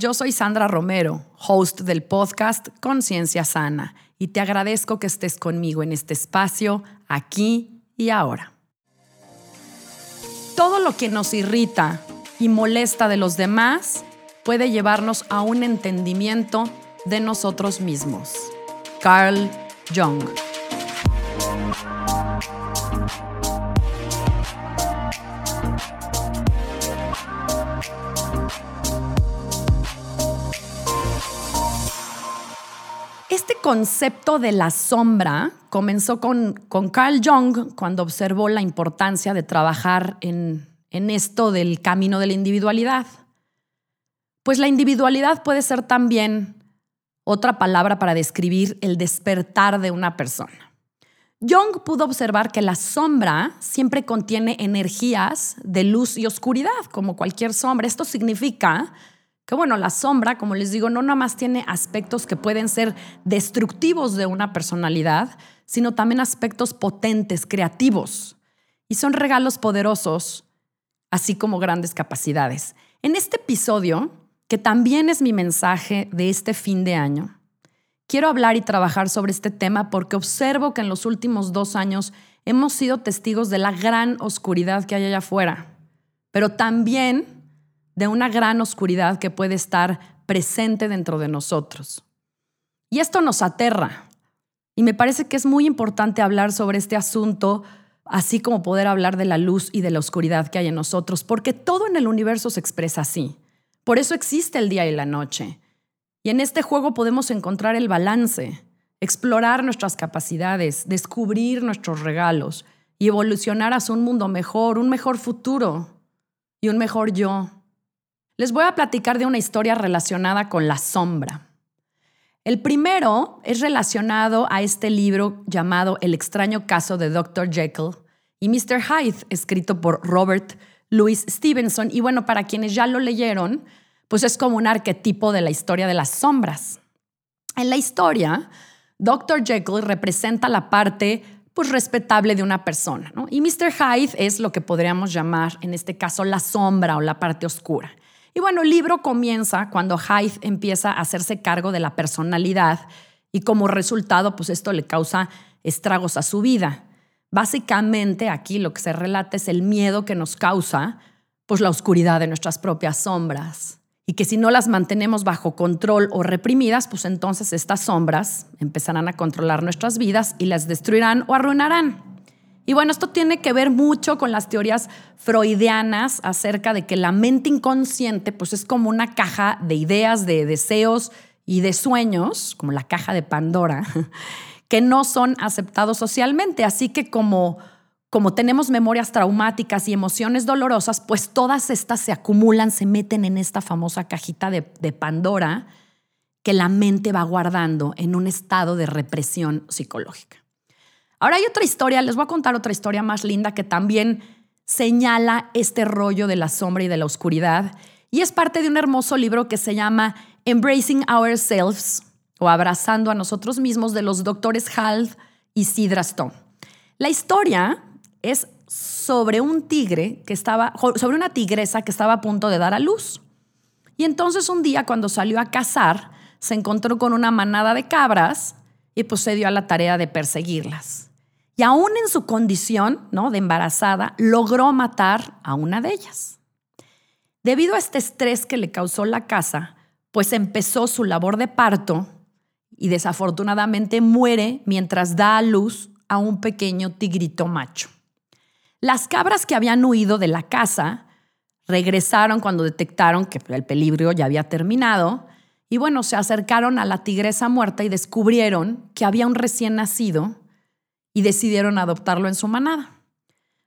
yo soy Sandra Romero, host del podcast Conciencia Sana, y te agradezco que estés conmigo en este espacio, aquí y ahora. Todo lo que nos irrita y molesta de los demás puede llevarnos a un entendimiento de nosotros mismos. Carl Jung. Concepto de la sombra comenzó con, Carl Jung cuando observó la importancia de trabajar en, en esto del camino de la individualidad. Pues la individualidad puede ser también otra palabra para describir el despertar de una persona. Jung pudo observar que la sombra siempre contiene energías de luz y oscuridad, como cualquier sombra. Esto significa que bueno, la sombra, como les digo, no nada más tiene aspectos que pueden ser destructivos de una personalidad, sino también aspectos potentes, creativos. Y son regalos poderosos, así como grandes capacidades. En este episodio, que también es mi mensaje de este fin de año, quiero hablar y trabajar sobre este tema porque observo que en los últimos dos años hemos sido testigos de la gran oscuridad que hay allá afuera, pero también de una gran oscuridad que puede estar presente dentro de nosotros. Y esto nos aterra. Y me parece que es muy importante hablar sobre este asunto, así como poder hablar de la luz y de la oscuridad que hay en nosotros, porque todo en el universo se expresa así. Por eso existe el día y la noche. Y en este juego podemos encontrar el balance, explorar nuestras capacidades, descubrir nuestros regalos y evolucionar hacia un mundo mejor, un mejor futuro y un mejor yo. Les voy a platicar de una historia relacionada con la sombra. El primero es relacionado a este libro llamado El extraño caso de Dr. Jekyll y Mr. Hyde, escrito por Robert Louis Stevenson. Y bueno, para quienes ya lo leyeron, pues es como un arquetipo de la historia de las sombras. En la historia, Dr. Jekyll representa la parte pues respetable de una persona, Y Mr. Hyde es lo que podríamos llamar en este caso la sombra o la parte oscura. Y bueno, el libro comienza cuando Hyde empieza a hacerse cargo de la personalidad y como resultado, pues esto le causa estragos a su vida. Básicamente aquí lo que se relata es el miedo que nos causa pues la oscuridad de nuestras propias sombras y que si no las mantenemos bajo control o reprimidas, pues entonces estas sombras empezarán a controlar nuestras vidas y las destruirán o arruinarán. Y bueno, esto tiene que ver mucho con las teorías freudianas acerca de que la mente inconsciente pues es como una caja de ideas, de deseos y de sueños, como la caja de Pandora, que no son aceptados socialmente. Así que como, como tenemos memorias traumáticas y emociones dolorosas, pues todas estas se acumulan, se meten en esta famosa cajita de, de Pandora que la mente va guardando en un estado de represión psicológica. Ahora hay otra historia, les voy a contar otra historia más linda que también señala este rollo de la sombra y de la oscuridad. Y es parte de un hermoso libro que se llama Embracing Ourselves o Abrazando a nosotros mismos de los doctores Hal y Sidra Stone. La historia es sobre un tigre que estaba, sobre una tigresa que estaba a punto de dar a luz. Y entonces un día cuando salió a cazar, se encontró con una manada de cabras y pues se dio a la tarea de perseguirlas y aún en su condición ¿no? de embarazada, logró matar a una de ellas. Debido a este estrés que le causó la casa, pues empezó su labor de parto y desafortunadamente muere mientras da a luz a un pequeño tigrito macho. Las cabras que habían huido de la casa regresaron cuando detectaron que el peligro ya había terminado y bueno, se acercaron a la tigresa muerta y descubrieron que había un recién nacido y decidieron adoptarlo en su manada.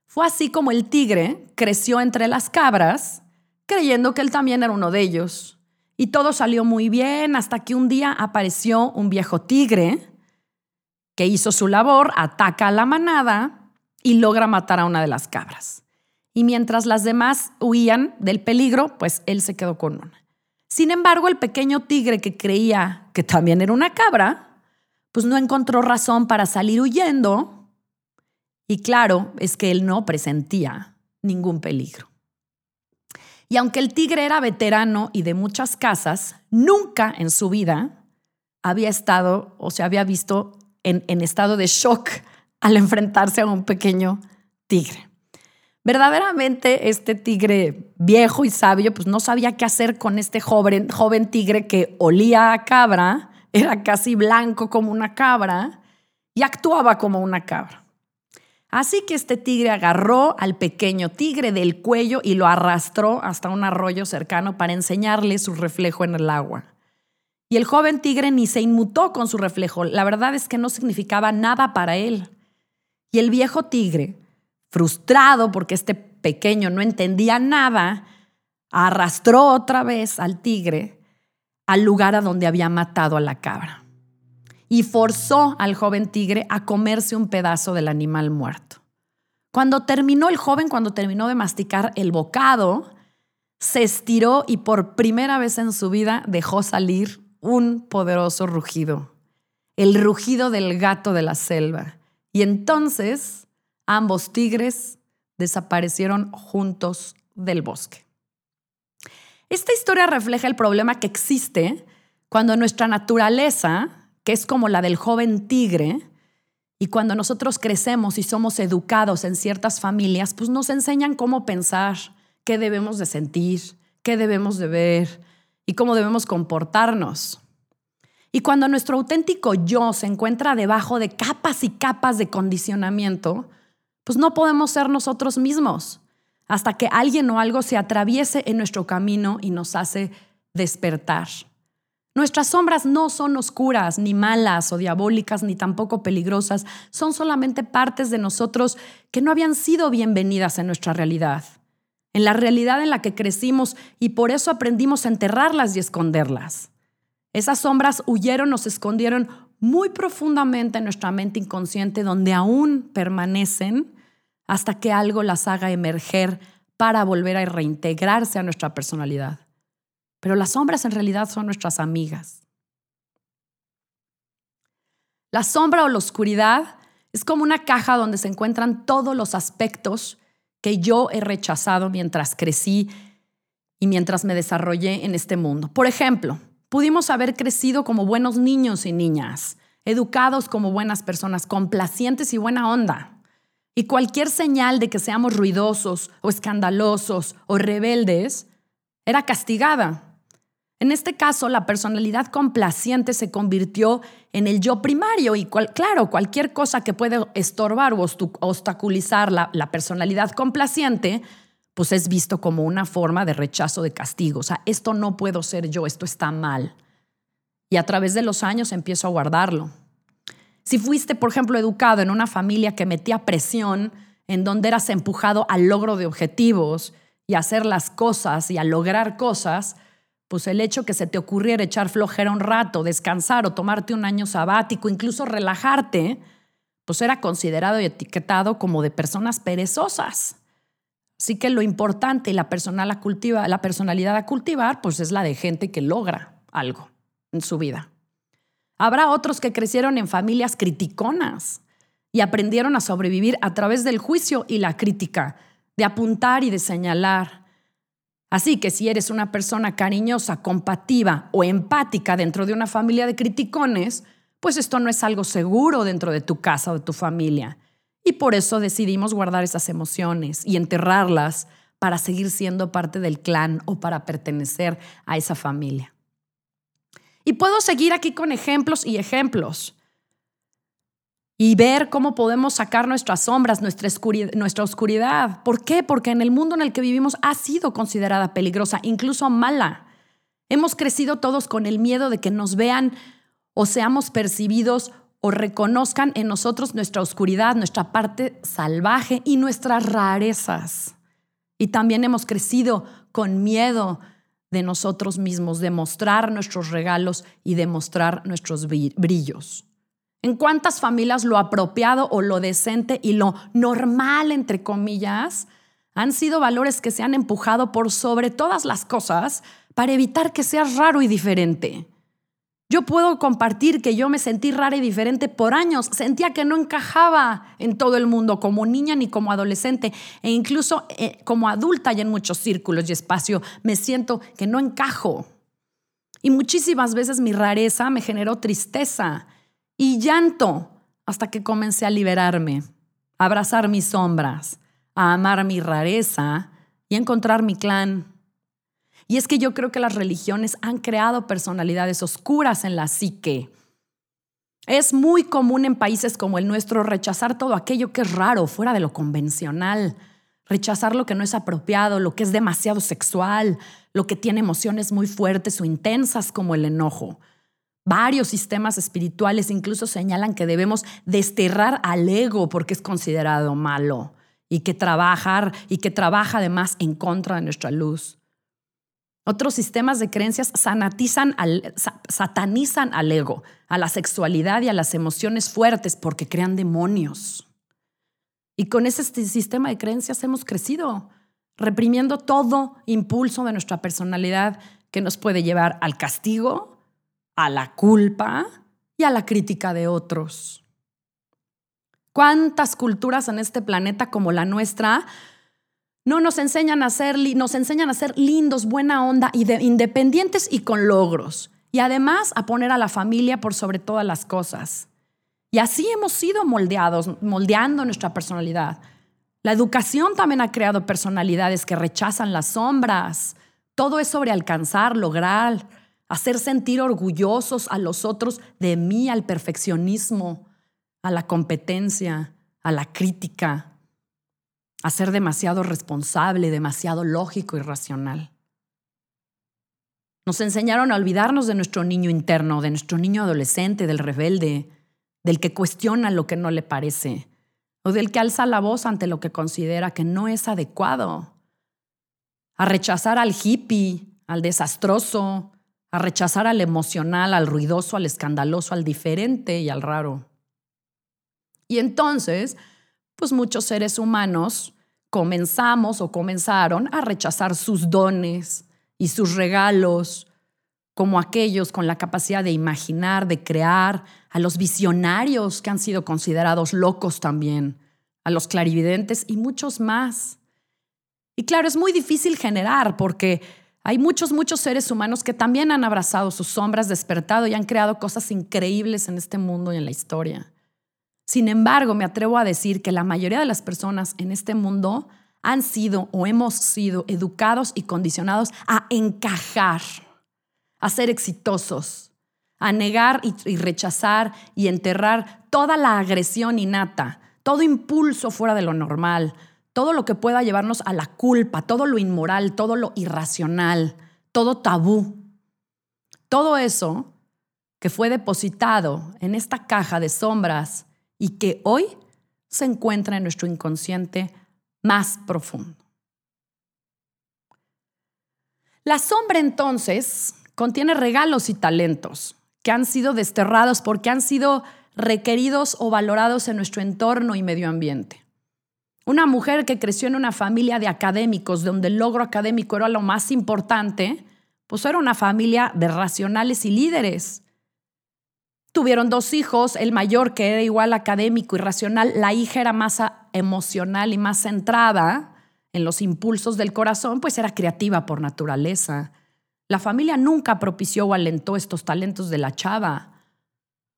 Fue así como el tigre creció entre las cabras, creyendo que él también era uno de ellos. Y todo salió muy bien hasta que un día apareció un viejo tigre que hizo su labor, ataca a la manada y logra matar a una de las cabras. Y mientras las demás huían del peligro, pues él se quedó con una. Sin embargo, el pequeño tigre que creía que también era una cabra, pues no encontró razón para salir huyendo. Y claro, es que él no presentía ningún peligro. Y aunque el tigre era veterano y de muchas casas, nunca en su vida había estado o se había visto en, en estado de shock al enfrentarse a un pequeño tigre. Verdaderamente este tigre viejo y sabio pues no sabía qué hacer con este joven, joven tigre que olía a cabra, era casi blanco como una cabra y actuaba como una cabra. Así que este tigre agarró al pequeño tigre del cuello y lo arrastró hasta un arroyo cercano para enseñarle su reflejo en el agua. Y el joven tigre ni se inmutó con su reflejo, la verdad es que no significaba nada para él. Y el viejo tigre, frustrado porque este pequeño no entendía nada, arrastró otra vez al tigre al lugar a donde había matado a la cabra y forzó al joven tigre a comerse un pedazo del animal muerto. Cuando terminó el joven, cuando terminó de masticar el bocado, se estiró y por primera vez en su vida dejó salir un poderoso rugido, el rugido del gato de la selva. Y entonces Ambos tigres desaparecieron juntos del bosque. Esta historia refleja el problema que existe cuando nuestra naturaleza, que es como la del joven tigre, y cuando nosotros crecemos y somos educados en ciertas familias, pues nos enseñan cómo pensar, qué debemos de sentir, qué debemos de ver y cómo debemos comportarnos. Y cuando nuestro auténtico yo se encuentra debajo de capas y capas de condicionamiento, pues no podemos ser nosotros mismos hasta que alguien o algo se atraviese en nuestro camino y nos hace despertar. Nuestras sombras no son oscuras, ni malas o diabólicas, ni tampoco peligrosas, son solamente partes de nosotros que no habían sido bienvenidas en nuestra realidad, en la realidad en la que crecimos y por eso aprendimos a enterrarlas y esconderlas. Esas sombras huyeron o se escondieron muy profundamente en nuestra mente inconsciente donde aún permanecen hasta que algo las haga emerger para volver a reintegrarse a nuestra personalidad. Pero las sombras en realidad son nuestras amigas. La sombra o la oscuridad es como una caja donde se encuentran todos los aspectos que yo he rechazado mientras crecí y mientras me desarrollé en este mundo. Por ejemplo, Pudimos haber crecido como buenos niños y niñas, educados como buenas personas, complacientes y buena onda. Y cualquier señal de que seamos ruidosos o escandalosos o rebeldes era castigada. En este caso, la personalidad complaciente se convirtió en el yo primario y claro, cualquier cosa que puede estorbar o obstaculizar la, la personalidad complaciente pues es visto como una forma de rechazo de castigo. O sea, esto no puedo ser yo, esto está mal. Y a través de los años empiezo a guardarlo. Si fuiste, por ejemplo, educado en una familia que metía presión, en donde eras empujado al logro de objetivos y a hacer las cosas y a lograr cosas, pues el hecho que se te ocurriera echar flojera un rato, descansar o tomarte un año sabático, incluso relajarte, pues era considerado y etiquetado como de personas perezosas. Así que lo importante y la, la personalidad a cultivar, pues es la de gente que logra algo en su vida. Habrá otros que crecieron en familias criticonas y aprendieron a sobrevivir a través del juicio y la crítica, de apuntar y de señalar. Así que si eres una persona cariñosa, compativa o empática dentro de una familia de criticones, pues esto no es algo seguro dentro de tu casa o de tu familia. Y por eso decidimos guardar esas emociones y enterrarlas para seguir siendo parte del clan o para pertenecer a esa familia. Y puedo seguir aquí con ejemplos y ejemplos y ver cómo podemos sacar nuestras sombras, nuestra oscuridad. ¿Por qué? Porque en el mundo en el que vivimos ha sido considerada peligrosa, incluso mala. Hemos crecido todos con el miedo de que nos vean o seamos percibidos o reconozcan en nosotros nuestra oscuridad, nuestra parte salvaje y nuestras rarezas. Y también hemos crecido con miedo de nosotros mismos, de mostrar nuestros regalos y de mostrar nuestros brillos. ¿En cuántas familias lo apropiado o lo decente y lo normal, entre comillas, han sido valores que se han empujado por sobre todas las cosas para evitar que seas raro y diferente? Yo puedo compartir que yo me sentí rara y diferente por años. Sentía que no encajaba en todo el mundo como niña ni como adolescente e incluso eh, como adulta y en muchos círculos y espacio me siento que no encajo. Y muchísimas veces mi rareza me generó tristeza y llanto hasta que comencé a liberarme, a abrazar mis sombras, a amar mi rareza y a encontrar mi clan. Y es que yo creo que las religiones han creado personalidades oscuras en la psique. Es muy común en países como el nuestro rechazar todo aquello que es raro, fuera de lo convencional, rechazar lo que no es apropiado, lo que es demasiado sexual, lo que tiene emociones muy fuertes o intensas como el enojo. Varios sistemas espirituales incluso señalan que debemos desterrar al ego porque es considerado malo y que trabajar y que trabaja además en contra de nuestra luz. Otros sistemas de creencias sanatizan al, satanizan al ego, a la sexualidad y a las emociones fuertes porque crean demonios. Y con ese sistema de creencias hemos crecido, reprimiendo todo impulso de nuestra personalidad que nos puede llevar al castigo, a la culpa y a la crítica de otros. ¿Cuántas culturas en este planeta como la nuestra no nos enseñan a ser, nos enseñan a ser lindos, buena onda, independientes y con logros. Y además a poner a la familia por sobre todas las cosas. Y así hemos sido moldeados, moldeando nuestra personalidad. La educación también ha creado personalidades que rechazan las sombras. Todo es sobre alcanzar, lograr, hacer sentir orgullosos a los otros de mí, al perfeccionismo, a la competencia, a la crítica, a ser demasiado responsable, demasiado lógico y racional. Nos enseñaron a olvidarnos de nuestro niño interno, de nuestro niño adolescente, del rebelde, del que cuestiona lo que no le parece, o del que alza la voz ante lo que considera que no es adecuado, a rechazar al hippie, al desastroso, a rechazar al emocional, al ruidoso, al escandaloso, al diferente y al raro. Y entonces pues muchos seres humanos comenzamos o comenzaron a rechazar sus dones y sus regalos, como aquellos con la capacidad de imaginar, de crear, a los visionarios que han sido considerados locos también, a los clarividentes y muchos más. Y claro, es muy difícil generar porque hay muchos, muchos seres humanos que también han abrazado sus sombras, despertado y han creado cosas increíbles en este mundo y en la historia. Sin embargo, me atrevo a decir que la mayoría de las personas en este mundo han sido o hemos sido educados y condicionados a encajar, a ser exitosos, a negar y, rechazar y enterrar toda la agresión innata, todo impulso fuera de lo normal, todo lo que pueda llevarnos a la culpa, todo lo inmoral, todo lo irracional, todo tabú. Todo eso que fue depositado en esta caja de sombras y que hoy se encuentra en nuestro inconsciente más profundo. La sombra entonces contiene regalos y talentos que han sido desterrados porque han sido requeridos o valorados en nuestro entorno y medio ambiente. Una mujer que creció en una familia de académicos donde el logro académico era lo más importante, pues era una familia de racionales y líderes. Tuvieron dos hijos, el mayor que era igual académico y racional, la hija era más emocional y más centrada en los impulsos del corazón, pues era creativa por naturaleza. La familia nunca propició o alentó estos talentos de la chava.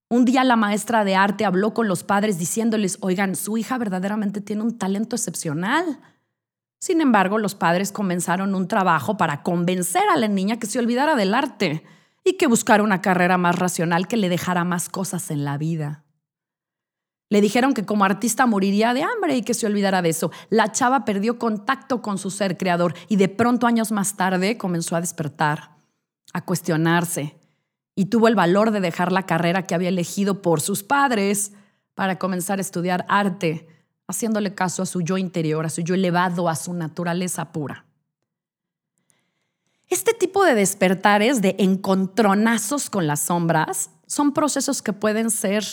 Un día la maestra de arte habló con los padres diciéndoles, oigan, su hija verdaderamente tiene un talento excepcional. Sin embargo, los padres comenzaron un trabajo para convencer a la niña que se olvidara del arte y que buscara una carrera más racional que le dejara más cosas en la vida. Le dijeron que como artista moriría de hambre y que se olvidara de eso. La chava perdió contacto con su ser creador y de pronto años más tarde comenzó a despertar, a cuestionarse y tuvo el valor de dejar la carrera que había elegido por sus padres para comenzar a estudiar arte, haciéndole caso a su yo interior, a su yo elevado, a su naturaleza pura. Este tipo de despertares, de encontronazos con las sombras, son procesos que pueden ser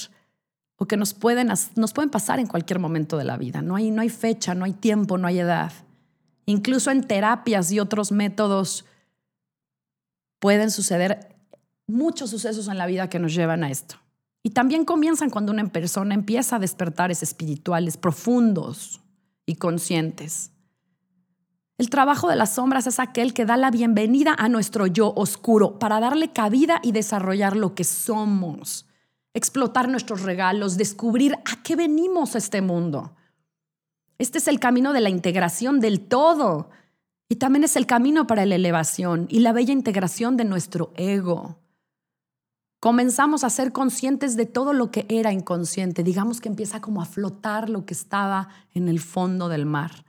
o que nos pueden, nos pueden pasar en cualquier momento de la vida. No hay, no hay fecha, no hay tiempo, no hay edad. Incluso en terapias y otros métodos pueden suceder muchos sucesos en la vida que nos llevan a esto. Y también comienzan cuando una persona empieza a despertares espirituales profundos y conscientes. El trabajo de las sombras es aquel que da la bienvenida a nuestro yo oscuro para darle cabida y desarrollar lo que somos, explotar nuestros regalos, descubrir a qué venimos a este mundo. Este es el camino de la integración del todo y también es el camino para la elevación y la bella integración de nuestro ego. Comenzamos a ser conscientes de todo lo que era inconsciente. Digamos que empieza como a flotar lo que estaba en el fondo del mar.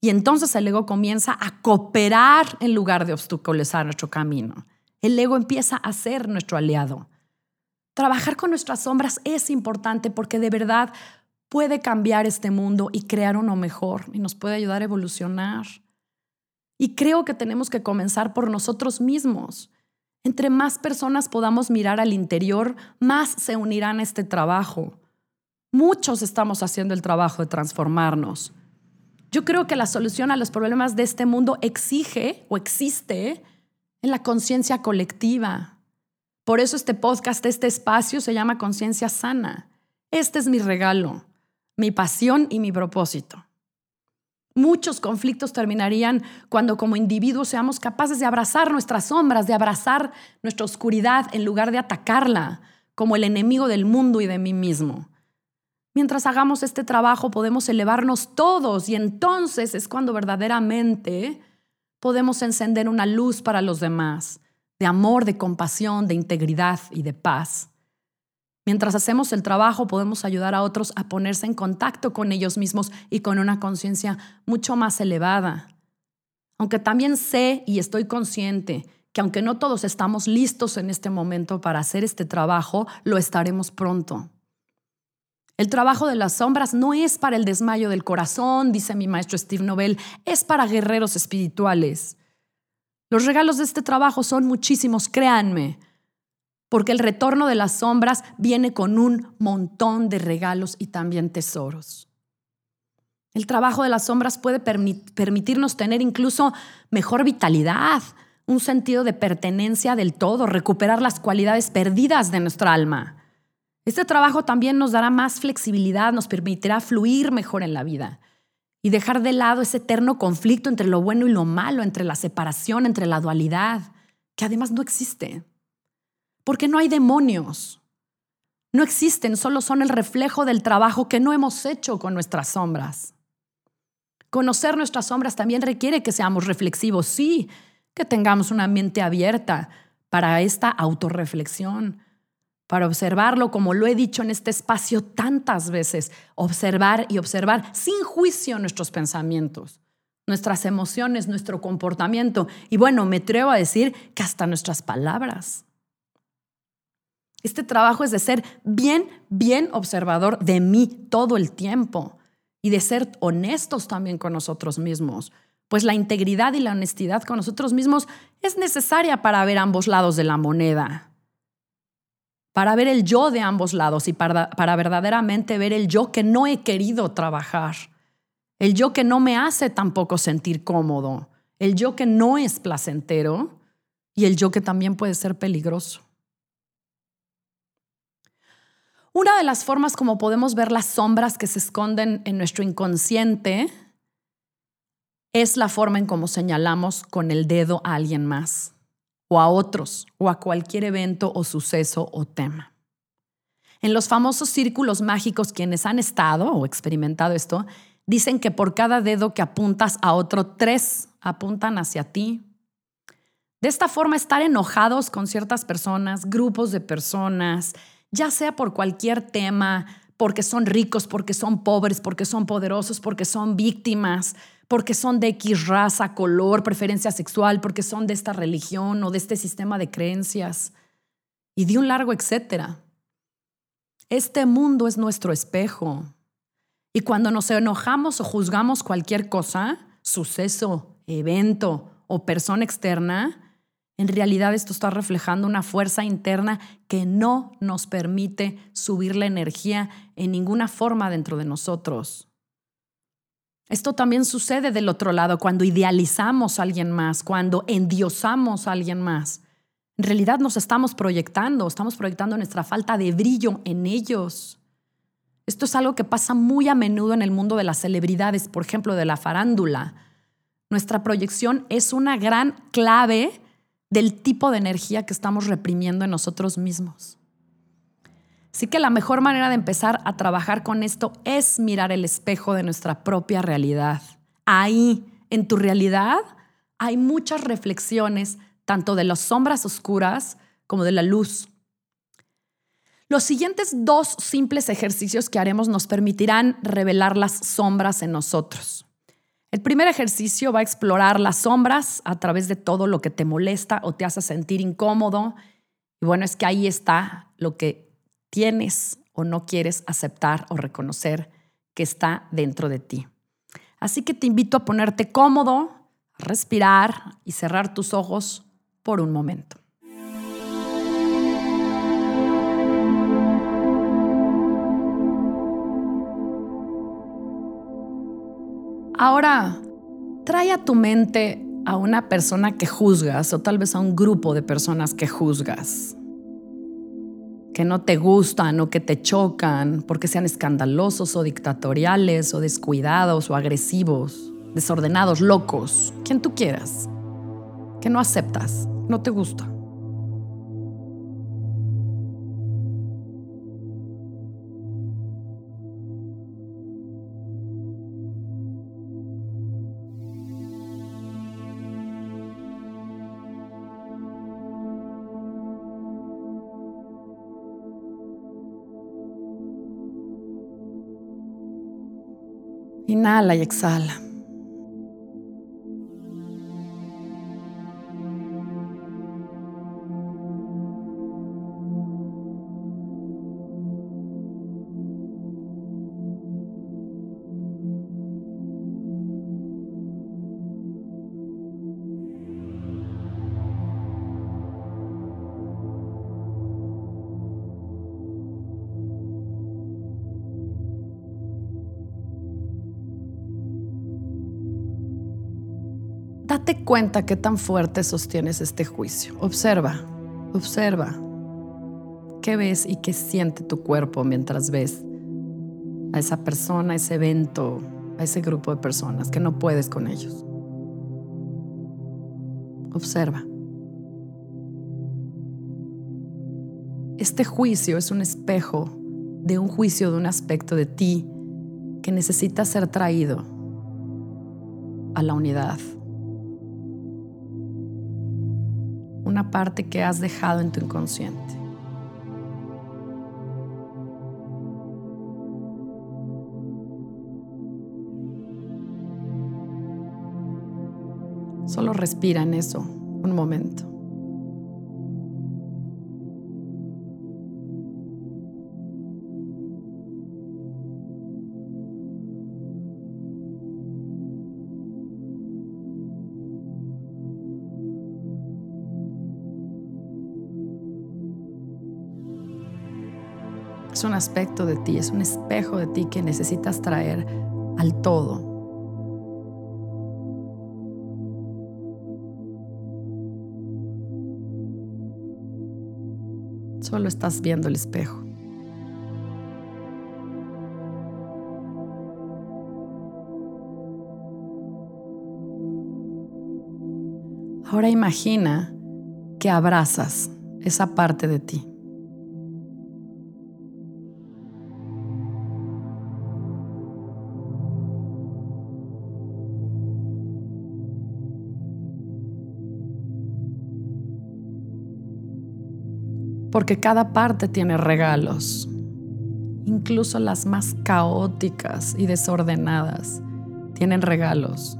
Y entonces el ego comienza a cooperar en lugar de obstaculizar nuestro camino. El ego empieza a ser nuestro aliado. Trabajar con nuestras sombras es importante porque de verdad puede cambiar este mundo y crear uno mejor y nos puede ayudar a evolucionar. Y creo que tenemos que comenzar por nosotros mismos. Entre más personas podamos mirar al interior, más se unirán a este trabajo. Muchos estamos haciendo el trabajo de transformarnos. Yo creo que la solución a los problemas de este mundo exige o existe en la conciencia colectiva. Por eso este podcast, este espacio se llama Conciencia Sana. Este es mi regalo, mi pasión y mi propósito. Muchos conflictos terminarían cuando como individuos seamos capaces de abrazar nuestras sombras, de abrazar nuestra oscuridad en lugar de atacarla como el enemigo del mundo y de mí mismo. Mientras hagamos este trabajo podemos elevarnos todos y entonces es cuando verdaderamente podemos encender una luz para los demás, de amor, de compasión, de integridad y de paz. Mientras hacemos el trabajo podemos ayudar a otros a ponerse en contacto con ellos mismos y con una conciencia mucho más elevada. Aunque también sé y estoy consciente que aunque no todos estamos listos en este momento para hacer este trabajo, lo estaremos pronto. El trabajo de las sombras no es para el desmayo del corazón, dice mi maestro Steve Nobel, es para guerreros espirituales. Los regalos de este trabajo son muchísimos, créanme porque el retorno de las sombras viene con un montón de regalos y también tesoros. El trabajo de las sombras puede permitirnos tener incluso mejor vitalidad, un sentido de pertenencia del todo, recuperar las cualidades perdidas de nuestra alma. Este trabajo también nos dará más flexibilidad, nos permitirá fluir mejor en la vida y dejar de lado ese eterno conflicto entre lo bueno y lo malo, entre la separación, entre la dualidad, que además no existe. Porque no hay demonios. No existen, solo son el reflejo del trabajo que no hemos hecho con nuestras sombras. Conocer nuestras sombras también requiere que seamos reflexivos, sí, que tengamos una mente abierta para esta autorreflexión, para observarlo, como lo he dicho en este espacio tantas veces, observar y observar sin juicio nuestros pensamientos, nuestras emociones, nuestro comportamiento y bueno, me atrevo a decir que hasta nuestras palabras. Este trabajo es de ser bien, bien observador de mí todo el tiempo y de ser honestos también con nosotros mismos, pues la integridad y la honestidad con nosotros mismos es necesaria para ver ambos lados de la moneda, para ver el yo de ambos lados y para, verdaderamente ver el yo que no he querido trabajar, el yo que no me hace tampoco sentir cómodo, el yo que no es placentero y el yo que también puede ser peligroso. Una de las formas como podemos ver las sombras que se esconden en nuestro inconsciente es la forma en cómo señalamos con el dedo a alguien más, o a otros, o a cualquier evento o suceso o tema. En los famosos círculos mágicos, quienes han estado o experimentado esto, dicen que por cada dedo que apuntas a otro, tres apuntan hacia ti. De esta forma, estar enojados con ciertas personas, grupos de personas, ya sea por cualquier tema, porque son ricos, porque son pobres, porque son poderosos, porque son víctimas, porque son de X raza, color, preferencia sexual, porque son de esta religión o de este sistema de creencias y de un largo etcétera. Este mundo es nuestro espejo. Y cuando nos enojamos o juzgamos cualquier cosa, suceso, evento o persona externa, en realidad esto está reflejando una fuerza interna que no nos permite subir la energía en ninguna forma dentro de nosotros. Esto también sucede del otro lado cuando idealizamos a alguien más, cuando endiosamos a alguien más. En realidad nos estamos proyectando, estamos proyectando nuestra falta de brillo en ellos. Esto es algo que pasa muy a menudo en el mundo de las celebridades, por ejemplo, de la farándula. Nuestra proyección es una gran clave del tipo de energía que estamos reprimiendo en nosotros mismos. Así que la mejor manera de empezar a trabajar con esto es mirar el espejo de nuestra propia realidad. Ahí, en tu realidad, hay muchas reflexiones tanto de las sombras oscuras como de la luz. Los siguientes dos simples ejercicios que haremos nos permitirán revelar las sombras en nosotros. El primer ejercicio va a explorar las sombras a través de todo lo que te molesta o te hace sentir incómodo. Y bueno, es que ahí está lo que tienes o no quieres aceptar o reconocer que está dentro de ti. Así que te invito a ponerte cómodo, respirar y cerrar tus ojos por un momento. Ahora, trae a tu mente a una persona que juzgas o tal vez a un grupo de personas que juzgas, que no te gustan o que te chocan porque sean escandalosos o dictatoriales o descuidados o agresivos, desordenados, locos, quien tú quieras, que no aceptas no te gusta. Inhala y exhala. Date cuenta qué tan fuerte sostienes este juicio. Observa, observa. ¿Qué ves y qué siente tu cuerpo mientras ves a esa persona, a ese evento, a ese grupo de personas que no puedes con ellos? Observa. Este juicio es un espejo de un juicio de un aspecto de ti que necesita ser traído a la unidad una parte que has dejado en tu inconsciente. Solo respira en eso un momento. Es un aspecto de ti, es un espejo de ti que necesitas traer al todo. Solo estás viendo el espejo. Ahora imagina que abrazas esa parte de ti. Porque cada parte tiene regalos, incluso las más caóticas y desordenadas tienen regalos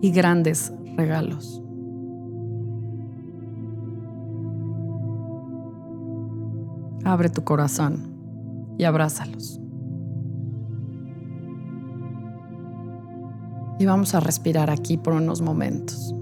y grandes regalos. Abre tu corazón y abrázalos. Y vamos a respirar aquí por unos momentos.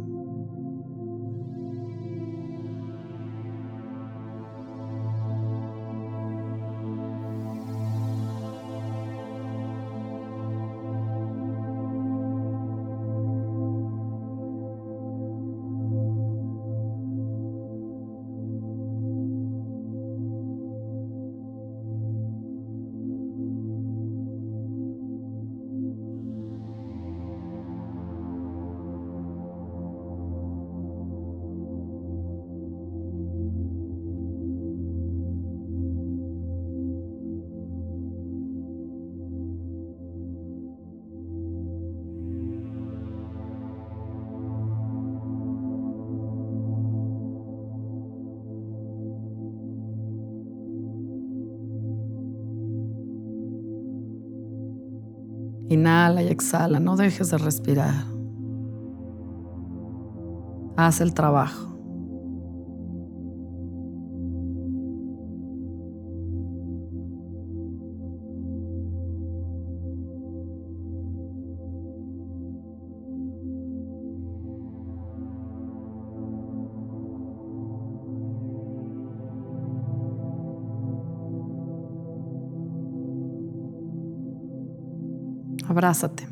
Inhala y exhala, no dejes de respirar. Haz el trabajo. Abrázate.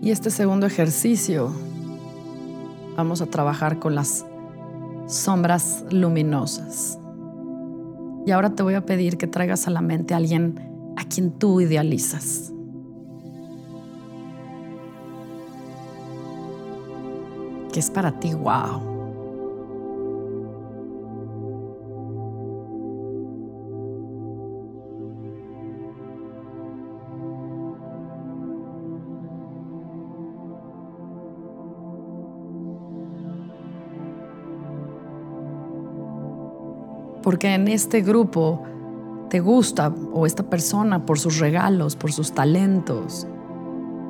Y este segundo ejercicio vamos a trabajar con las sombras luminosas. Y ahora te voy a pedir que traigas a la mente a alguien a quien tú idealizas. Que es para ti wow. Porque en este grupo te gusta o esta persona por sus regalos, por sus talentos,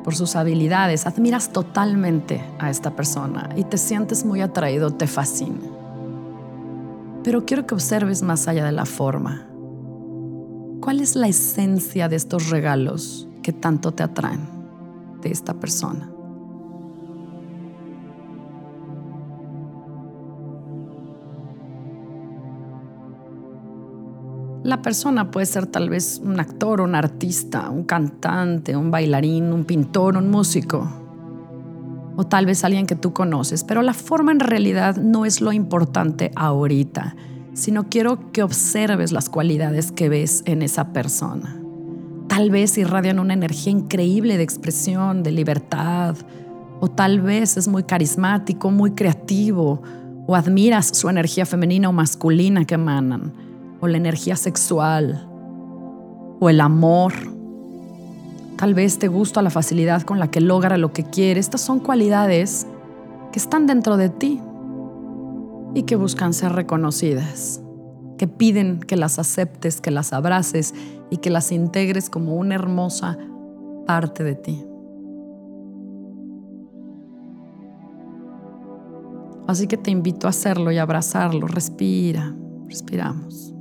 por sus habilidades, admiras totalmente a esta persona y te sientes muy atraído, te fascina. Pero quiero que observes más allá de la forma. ¿Cuál es la esencia de estos regalos que tanto te atraen de esta persona? La persona puede ser tal vez un actor, un artista, un cantante, un bailarín, un pintor, un músico, o tal vez alguien que tú conoces, pero la forma en realidad no es lo importante ahorita, sino quiero que observes las cualidades que ves en esa persona. Tal vez irradian una energía increíble de expresión, de libertad, o tal vez es muy carismático, muy creativo, o admiras su energía femenina o masculina que emanan o la energía sexual o el amor. Tal vez te gusta la facilidad con la que logra lo que quiere. Estas son cualidades que están dentro de ti y que buscan ser reconocidas, que piden que las aceptes, que las abraces y que las integres como una hermosa parte de ti. Así que te invito a hacerlo y abrazarlo. Respira, respiramos.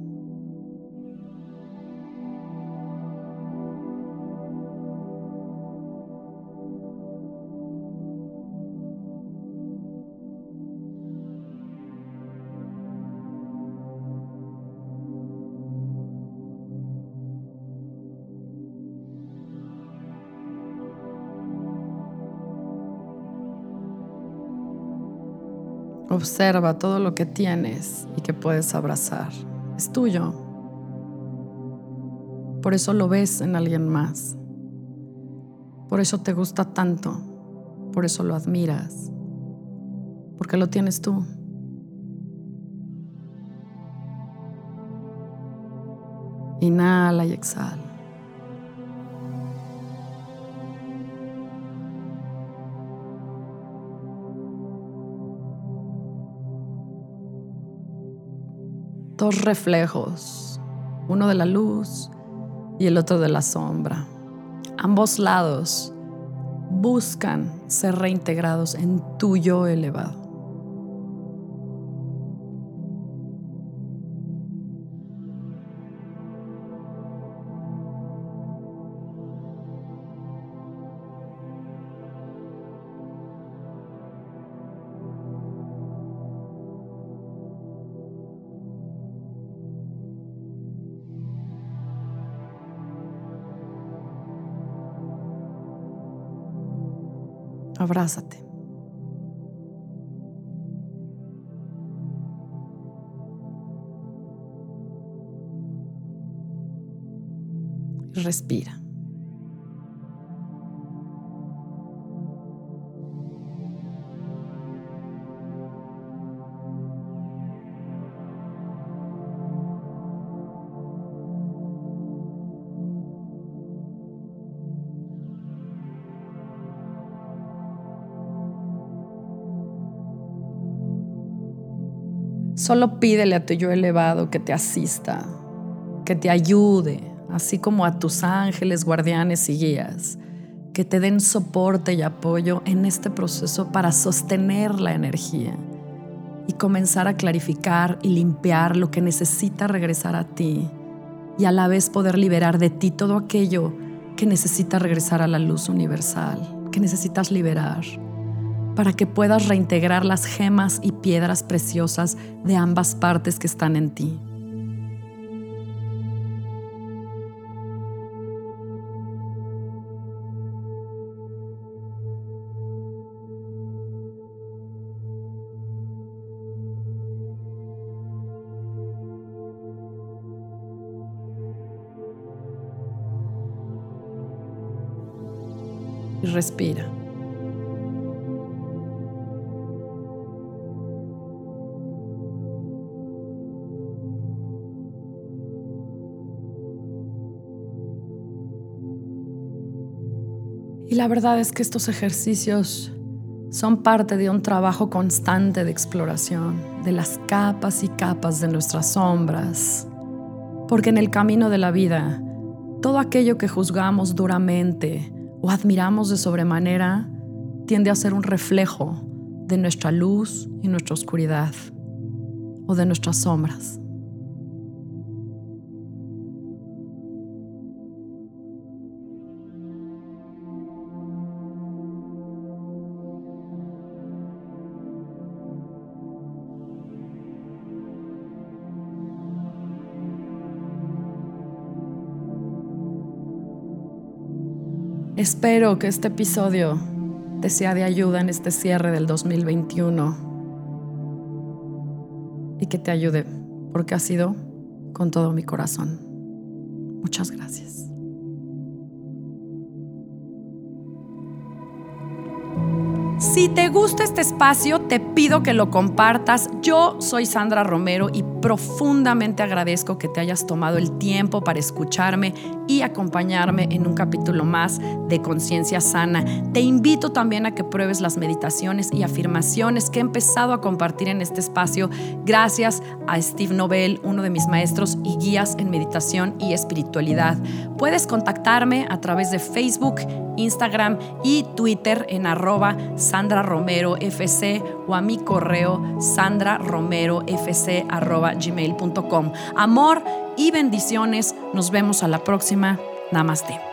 Observa todo lo que tienes y que puedes abrazar. Es tuyo. Por eso lo ves en alguien más. Por eso te gusta tanto. Por eso lo admiras. Porque lo tienes tú. Inhala y exhala. Dos reflejos, uno de la luz y el otro de la sombra. Ambos lados buscan ser reintegrados en tu yo elevado. Abrázate. Respira. Solo pídele a tu yo elevado que te asista, que te ayude, así como a tus ángeles, guardianes y guías, que te den soporte y apoyo en este proceso para sostener la energía y comenzar a clarificar y limpiar lo que necesita regresar a ti y a la vez poder liberar de ti todo aquello que necesita regresar a la luz universal, que necesitas liberar, para que puedas reintegrar las gemas y piedras preciosas de ambas partes que están en ti. respira. Y la verdad es que estos ejercicios son parte de un trabajo constante de exploración de las capas y capas de nuestras sombras. Porque en el camino de la vida, todo aquello que juzgamos duramente, o admiramos de sobremanera tiende a ser un reflejo de nuestra luz y nuestra oscuridad o de nuestras sombras. Espero que este episodio te sea de ayuda en este cierre del 2021 y que te ayude porque ha sido con todo mi corazón. Muchas gracias. Si te gusta este espacio, te pido que lo compartas. Yo soy Sandra Romero y profundamente agradezco que te hayas tomado el tiempo para escucharme y acompañarme en un capítulo más de Conciencia Sana. Te invito también a que pruebes las meditaciones y afirmaciones que he empezado a compartir en este espacio gracias a Steve Nobel, uno de mis maestros y guías en meditación y espiritualidad. Puedes contactarme a través de Facebook, Instagram y Twitter en arroba Sandra Romero FC o a mi correo gmail.com Amor y bendiciones. Nos vemos a la próxima. Namaste.